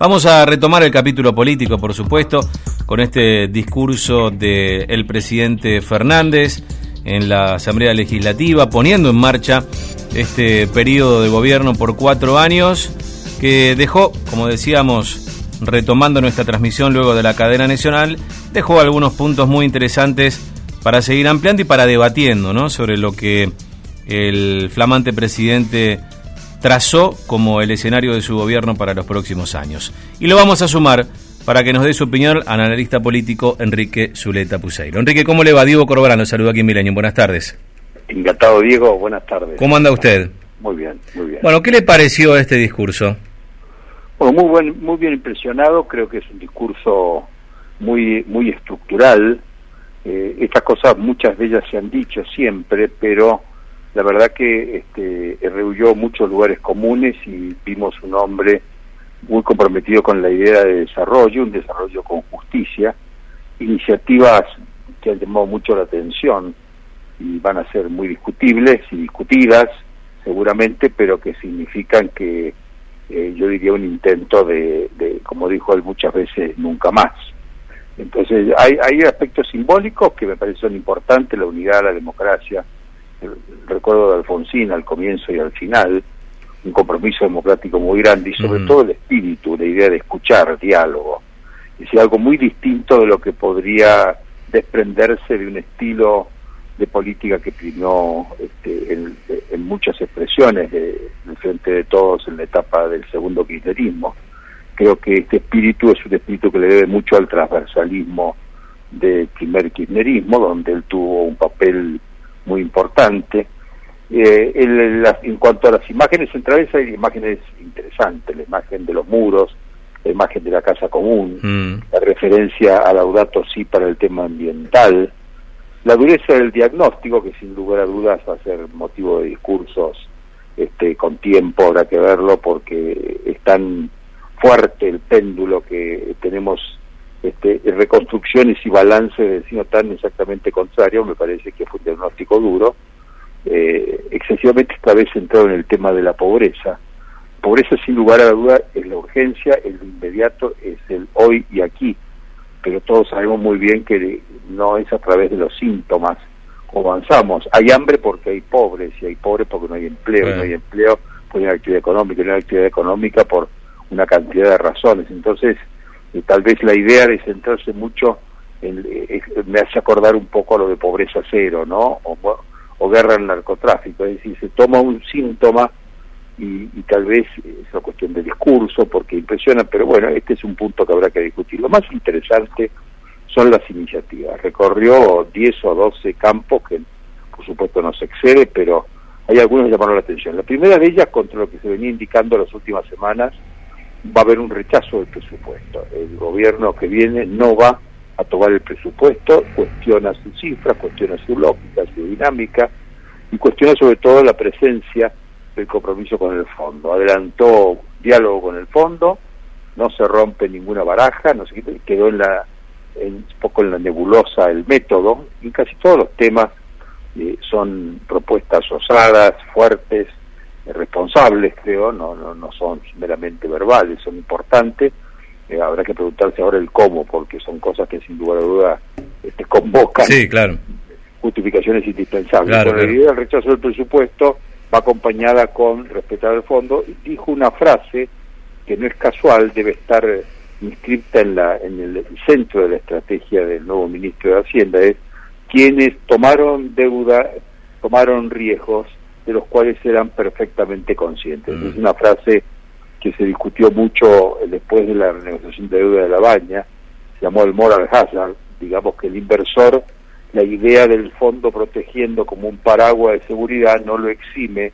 Vamos a retomar el capítulo político, por supuesto, con este discurso del presidente Fernández en la Asamblea Legislativa, poniendo en marcha este periodo de gobierno por cuatro años, que dejó, como decíamos, retomando nuestra transmisión luego de la cadena nacional, dejó algunos puntos muy interesantes para seguir ampliando y para debatiendo ¿no? sobre lo que el flamante presidente trazó como el escenario de su gobierno para los próximos años. Y lo vamos a sumar para que nos dé su opinión al analista político Enrique Zuleta Puseiro. Enrique, ¿cómo le va? Diego Corbalán lo saluda aquí en Milenio. Buenas tardes. Encantado, Diego. Buenas tardes. ¿Cómo anda usted? Muy bien, muy bien. Bueno, ¿qué le pareció este discurso? Bueno, muy, buen, muy bien impresionado. Creo que es un discurso muy, muy estructural. Eh, estas cosas, muchas de ellas se han dicho siempre, pero la verdad que este, rehuyó muchos lugares comunes y vimos un hombre muy comprometido con la idea de desarrollo, un desarrollo con justicia, iniciativas que han llamado mucho la atención y van a ser muy discutibles y discutidas seguramente, pero que significan que eh, yo diría un intento de, de, como dijo él muchas veces, nunca más. Entonces hay, hay aspectos simbólicos que me parecen importantes, la unidad, la democracia, recuerdo de Alfonsín al comienzo y al final, un compromiso democrático muy grande y sobre todo el espíritu, la idea de escuchar, diálogo. Es algo muy distinto de lo que podría desprenderse de un estilo de política que primó este, en, muchas expresiones de, del Frente de Todos en la etapa del segundo kirchnerismo. Creo que este espíritu es un espíritu que le debe mucho al transversalismo del primer kirchnerismo, donde él tuvo un papel muy importante. Eh, en cuanto a las imágenes centrales hay imágenes interesantes, la imagen de los muros, la imagen de la casa común, mm. la referencia a Laudato sí para el tema ambiental, la dureza del diagnóstico, que sin lugar a dudas va a ser motivo de discursos este, con tiempo, habrá que verlo, porque es tan fuerte el péndulo que tenemos este, reconstrucciones y balances destino tan exactamente contrario, me parece que fue un diagnóstico duro, eh, excesivamente esta vez centrado en el tema de la pobreza. Pobreza sin lugar a la duda es la urgencia, el inmediato es el hoy y aquí, pero todos sabemos muy bien que no es a través de los síntomas como avanzamos. Hay hambre porque hay pobres y hay pobres porque no hay empleo, no hay empleo porque no hay actividad económica, no hay actividad económica por una cantidad de razones. Entonces, y tal vez la idea de centrarse mucho en, eh, me hace acordar un poco a lo de pobreza cero, ¿no? O, guerra al narcotráfico, es decir, se toma un síntoma y, tal vez es una cuestión de discurso porque impresiona, pero bueno, este es un punto que habrá que discutir. Lo más interesante son las iniciativas. Recorrió 10 o 12 campos que por supuesto no se excede, pero hay algunos que llamaron la atención. La primera de ellas, contra lo que se venía indicando las últimas semanas, va a haber un rechazo del presupuesto. El gobierno que viene no va a tomar el presupuesto, cuestiona sus cifras, cuestiona su lógica, su dinámica y cuestiona sobre todo la presencia del compromiso con el fondo. Adelantó diálogo con el fondo, no se rompe ninguna baraja, no se quedó en la en, un poco en la nebulosa el método y casi todos los temas eh, son propuestas osadas, fuertes, responsables, creo, no, no, no son meramente verbales, son importantes. Eh, habrá que preguntarse ahora el cómo, porque son cosas que sin lugar a duda este, convocan sí, claro. justificaciones indispensables. Claro, la idea del rechazo del presupuesto va acompañada con respetar el fondo. Y dijo una frase que no es casual, debe estar inscripta en, la, en el centro de la estrategia del nuevo ministro de Hacienda, es quienes tomaron deuda, tomaron riesgos de los cuales eran perfectamente conscientes. Mm. Es una frase que se discutió mucho después de la renegociación de deuda de la baña, se llamó el moral hazard, digamos que el inversor, la idea del fondo protegiendo como un paraguas de seguridad no lo exime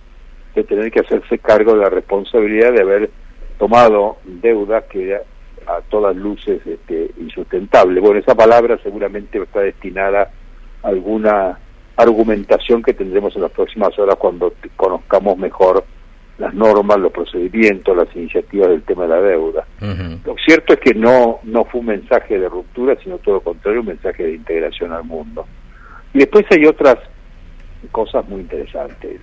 de tener que hacerse cargo de la responsabilidad de haber tomado deuda que a todas luces este, insustentable. Bueno, esa palabra seguramente está destinada a alguna argumentación que tendremos en las próximas horas cuando conozcamos mejor las normas, los procedimientos, las iniciativas del tema de la deuda. Lo cierto es que no, no fue un mensaje de ruptura, sino todo lo contrario, un mensaje de integración al mundo. Y después hay otras cosas muy interesantes.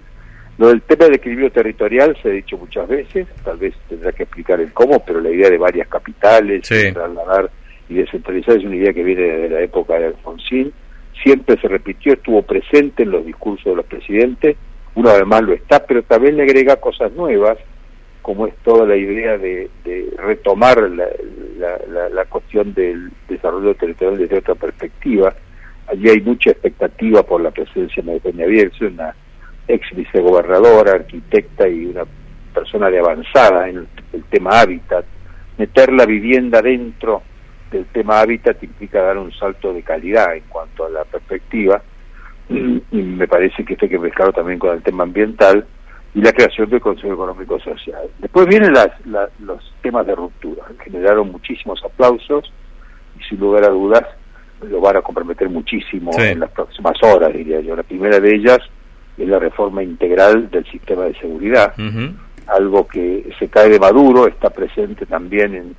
Lo del tema del equilibrio territorial se ha dicho muchas veces, tal vez tendrá que explicar el cómo, pero la idea de varias capitales, trasladar y descentralizar es una idea que viene de la época de Alfonsín, siempre se repitió, estuvo presente en los discursos de los presidentes, uno además lo está, pero también le agrega cosas nuevas, como es toda la idea de, retomar la, la, cuestión del desarrollo territorial desde otra perspectiva. Allí hay mucha expectativa por la presencia de Peña Bierce, una ex vicegobernadora, arquitecta y una persona de avanzada en el, tema hábitat. Meter la vivienda dentro del tema hábitat implica dar un salto de calidad en cuanto la perspectiva y me parece que esto hay que mezclarlo también con el tema ambiental y la creación del Consejo Económico Social. Después vienen las, los temas de ruptura, generaron muchísimos aplausos y sin lugar a dudas lo van a comprometer muchísimo en las próximas horas, diría yo. La primera de ellas es la reforma integral del sistema de seguridad, algo que se cae de Maduro, está presente también en,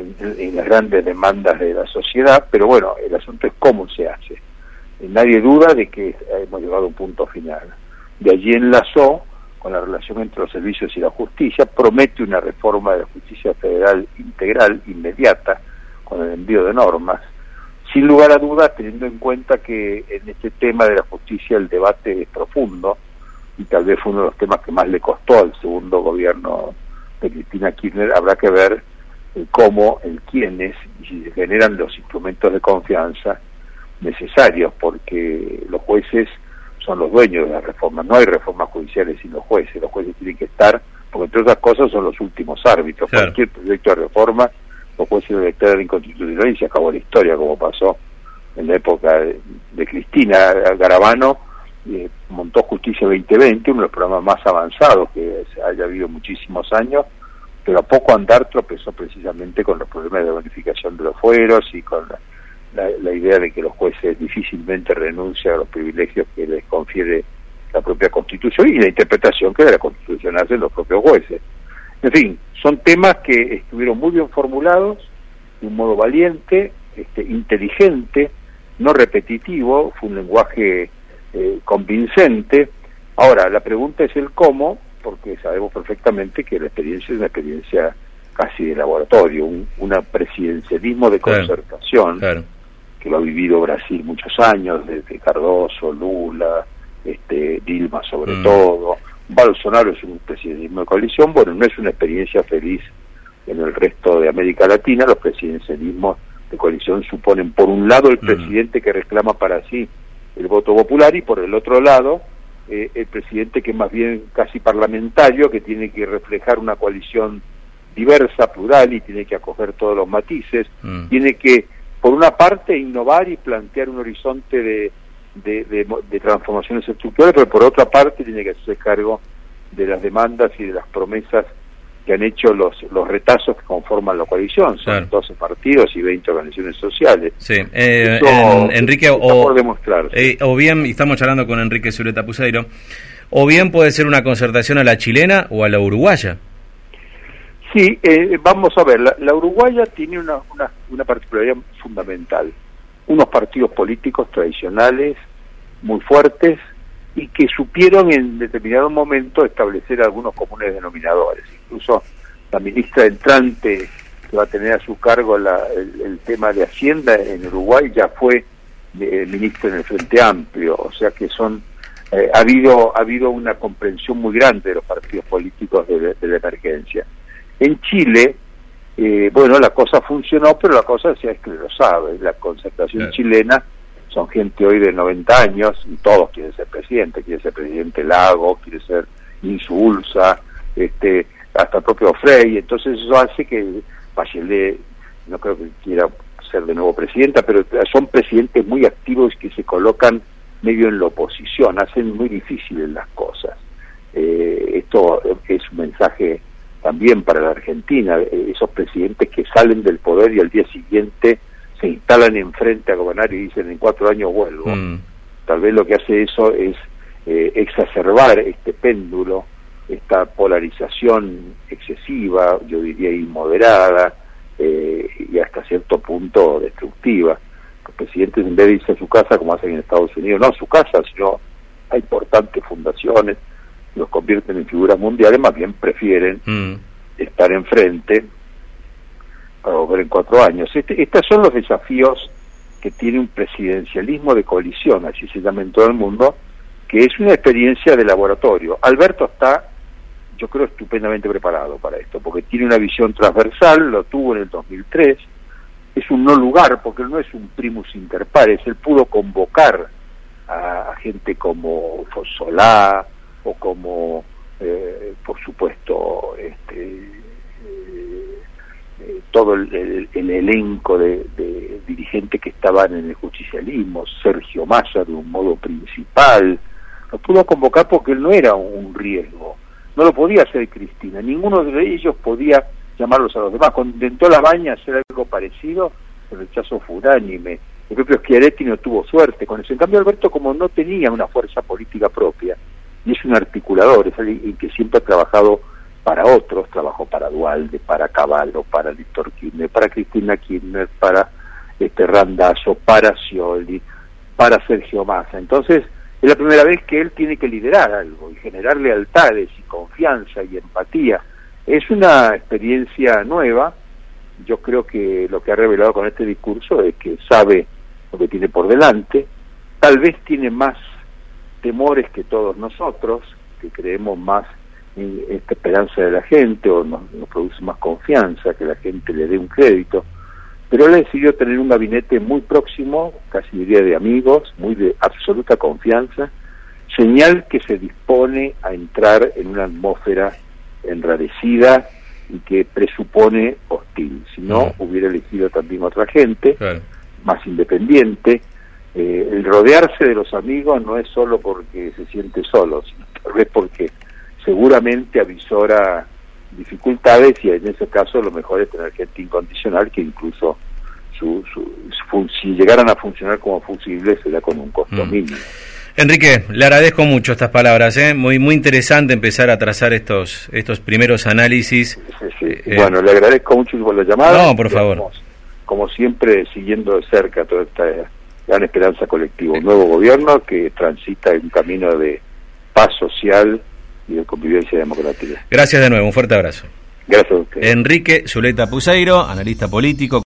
en, las grandes demandas de la sociedad, pero bueno, el asunto es cómo se hace. Nadie duda de que hemos llegado a un punto final. De allí enlazó con la relación entre los servicios y la justicia, promete una reforma de la justicia federal integral, inmediata, con el envío de normas, sin lugar a dudas, teniendo en cuenta que en este tema de la justicia el debate es profundo y tal vez fue uno de los temas que más le costó al segundo gobierno de Cristina Kirchner, habrá que ver eh, cómo, el quiénes y si se generan los instrumentos de confianza necesarios, porque los jueces son los dueños de la reforma. No hay reformas judiciales sin los jueces. Los jueces tienen que estar, porque entre otras cosas son los últimos árbitros. Cualquier proyecto de reforma los jueces lo declaran inconstitucional y se acabó la historia, como pasó en la época de, Cristina Garabano. Eh, montó Justicia 2020, uno de los programas más avanzados que haya habido muchísimos años, pero a poco andar tropezó precisamente con los problemas de bonificación de los fueros y con la, idea de que los jueces difícilmente renuncian a los privilegios que les confiere la propia Constitución y la interpretación que de la Constitución hacen los propios jueces. En fin, son temas que estuvieron muy bien formulados, de un modo valiente, este, inteligente, no repetitivo, fue un lenguaje eh, convincente. Ahora, la pregunta es el cómo, porque sabemos perfectamente que la experiencia es una experiencia casi de laboratorio, un presidencialismo de concertación, que lo ha vivido Brasil muchos años, desde Cardoso, Lula, este, Dilma sobre mm. todo, Bolsonaro es un presidencialismo de coalición, bueno, no es una experiencia feliz en el resto de América Latina, los presidencialismos de coalición suponen por un lado el mm. presidente que reclama para sí el voto popular y por el otro lado eh, el presidente que es más bien casi parlamentario, que tiene que reflejar una coalición diversa, plural y tiene que acoger todos los matices, mm. tiene que por una parte innovar y plantear un horizonte de de, transformaciones estructurales, pero por otra parte tiene que hacerse cargo de las demandas y de las promesas que han hecho los, los retazos que conforman la coalición. Son 12 partidos y 20 organizaciones sociales. Sí, eh, Enrique, o, eh, o bien, y estamos charlando con Enrique Zuleta Puseiro, o bien puede ser una concertación a la chilena o a la uruguaya. Sí, eh, vamos a ver, la, la uruguaya tiene una, una, una particularidad fundamental unos partidos políticos tradicionales muy fuertes y que supieron en determinado momento establecer algunos comunes denominadores. Incluso la ministra entrante que va a tener a su cargo el, tema de Hacienda en Uruguay ya fue eh, ministro en el Frente Amplio, o sea que son eh, ha habido ha habido una comprensión muy grande de los partidos políticos de, de la emergencia. En Chile eh, bueno, la cosa funcionó, pero la cosa ya es que lo sabe. La concertación chilena son gente hoy de 90 años y todos quieren ser presidente. Quiere ser presidente Lago, quiere ser Insulsa, este, hasta el propio Frey. Entonces eso hace que Bachelet, no creo que quiera ser de nuevo presidenta, pero son presidentes muy activos que se colocan medio en la oposición, hacen muy difíciles las cosas. Eh, esto es un mensaje también para la Argentina, eh, esos presidentes que salen del poder y al día siguiente se instalan enfrente a gobernar y dicen en cuatro años vuelvo. Mm. Tal vez lo que hace eso es eh, exacerbar este péndulo, esta polarización excesiva, yo diría inmoderada eh, y hasta cierto punto destructiva. Los presidentes en vez de irse a su casa como hacen en Estados Unidos, no a su casa, sino a importantes fundaciones, los convierten en figuras mundiales, más bien prefieren mm. estar enfrente para volver en cuatro años. Este, estos son los desafíos que tiene un presidencialismo de coalición, así se llama en todo el mundo, que es una experiencia de laboratorio. Alberto está, yo creo, estupendamente preparado para esto, porque tiene una visión transversal, lo tuvo en el 2003, es un no lugar, porque no es un primus inter pares, él pudo convocar a, gente como Solá o como, eh, por supuesto, este, todo el, elenco de, dirigentes que estaban en el justicialismo, Sergio Massa de un modo principal, lo pudo convocar porque él no era un riesgo, no lo podía hacer Cristina, ninguno de ellos podía llamarlos a los demás. Cuando intentó la baña hacer algo parecido, el rechazo fue unánime. El propio Schiaretti no tuvo suerte con eso. En cambio, Alberto, como no tenía una fuerza política propia, y es un articulador, es alguien que siempre ha trabajado para otros, trabajó para Dualde, para Caballo, para Víctor Kirchner, para Cristina Kirchner, para este Randazzo, para Scioli, para Sergio Massa. Entonces, es la primera vez que él tiene que liderar algo y generar lealtades y confianza y empatía. Es una experiencia nueva. Yo creo que lo que ha revelado con este discurso es que sabe lo que tiene por delante. Tal vez tiene más temores que todos nosotros, que creemos más esta esperanza de la gente o nos, produce más confianza que la gente le dé un crédito. Pero él decidió tener un gabinete muy próximo, casi diría de amigos, muy de absoluta confianza, señal que se dispone a entrar en una atmósfera enrarecida y que presupone hostil. Si no, hubiera elegido también otra gente, más independiente. Eh, el rodearse de los amigos no es solo porque se siente solo, sino tal vez porque seguramente avisora dificultades y en ese caso lo mejor es tener gente incondicional que incluso su, si llegaran a funcionar como fusibles será con un costo mm. mínimo. Enrique, le agradezco mucho estas palabras, ¿eh? muy muy interesante empezar a trazar estos estos primeros análisis. Eh, bueno, le agradezco mucho por la llamada. No, por favor. Como, siempre, siguiendo de cerca toda esta gran esperanza colectiva, un nuevo gobierno que transita en un camino de paz social, y de convivencia democrática. Gracias de nuevo, un fuerte abrazo. Gracias a usted. Enrique Zuleta Puseiro, analista político.